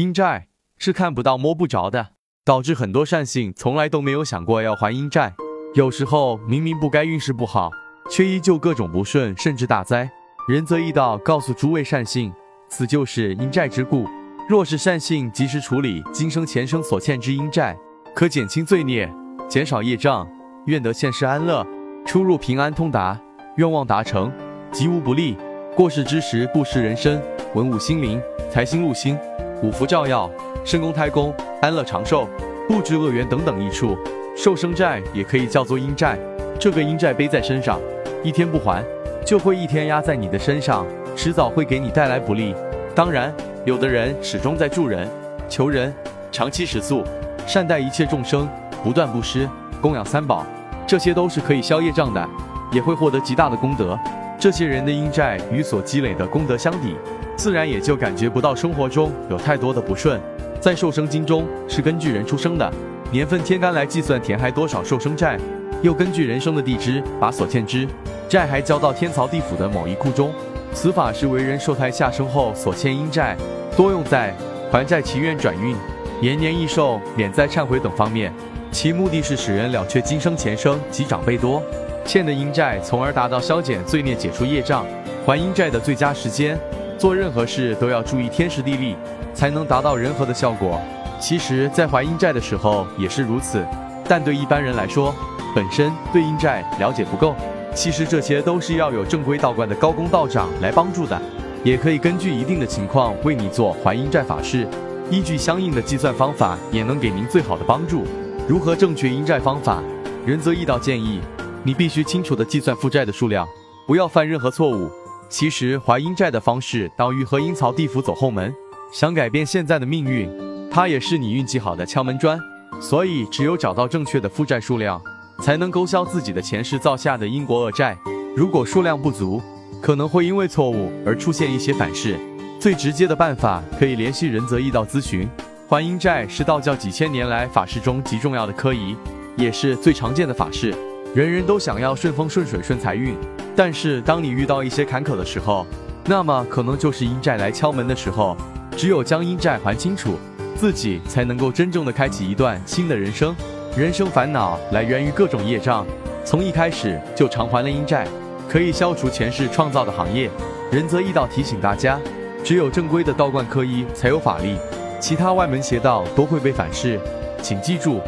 阴债是看不到摸不着的，导致很多善信从来都没有想过要还阴债。有时候明明不该运势不好，却依旧各种不顺，甚至大灾。仁则易道告诉诸位善信，此就是阴债之故。若是善信及时处理今生前生所欠之阴债，可减轻罪孽，减少业障，愿得现世安乐，出入平安通达，愿望达成，吉无不利。过世之时，布施人身，文武心灵，财星禄星，五福照耀，身宫胎宫，安乐长寿，布置恶缘等等益处。寿生债也可以叫做阴债，这个阴债背在身上，一天不还，就会一天压在你的身上，迟早会给你带来不利。当然，有的人始终在助人、求人，长期食素，善待一切众生，不断布施，供养三宝，这些都是可以消业障的，也会获得极大的功德。这些人的阴债与所积累的功德相抵，自然也就感觉不到生活中有太多的不顺。在寿生经中是根据人出生的年份天干来计算填还多少寿生债，又根据人生的地支把所欠之债还交到天曹地府的某一库中。此法是为人受胎下生后所欠阴债，多用在还债祈愿转运、延年益寿、免灾忏悔等方面，其目的是使人了却今生前生及长辈多。欠的阴债，从而达到消减罪孽、解除业障、还阴债的最佳时间。做任何事都要注意天时地利，才能达到人和的效果。其实，在还阴债的时候也是如此。但对一般人来说，本身对阴债了解不够，其实这些都是要有正规道观的高公道长来帮助的。也可以根据一定的情况为你做还阴债法事，依据相应的计算方法，也能给您最好的帮助。如何正确阴债方法？仁泽义道建议。你必须清楚地计算负债的数量，不要犯任何错误。其实还阴债的方式等于和阴曹地府走后门，想改变现在的命运，它也是你运气好的敲门砖。所以只有找到正确的负债数量，才能勾销自己的前世造下的因果恶债。如果数量不足，可能会因为错误而出现一些反噬。最直接的办法可以联系仁泽义道咨询。还阴债是道教几千年来法事中极重要的科仪，也是最常见的法事。人人都想要顺风顺水顺财运，但是当你遇到一些坎坷的时候，那么可能就是阴债来敲门的时候。只有将阴债还清楚，自己才能够真正的开启一段新的人生。人生烦恼来源于各种业障，从一开始就偿还了阴债，可以消除前世创造的行业。仁泽义道提醒大家，只有正规的道观科医才有法力，其他外门邪道都会被反噬，请记住。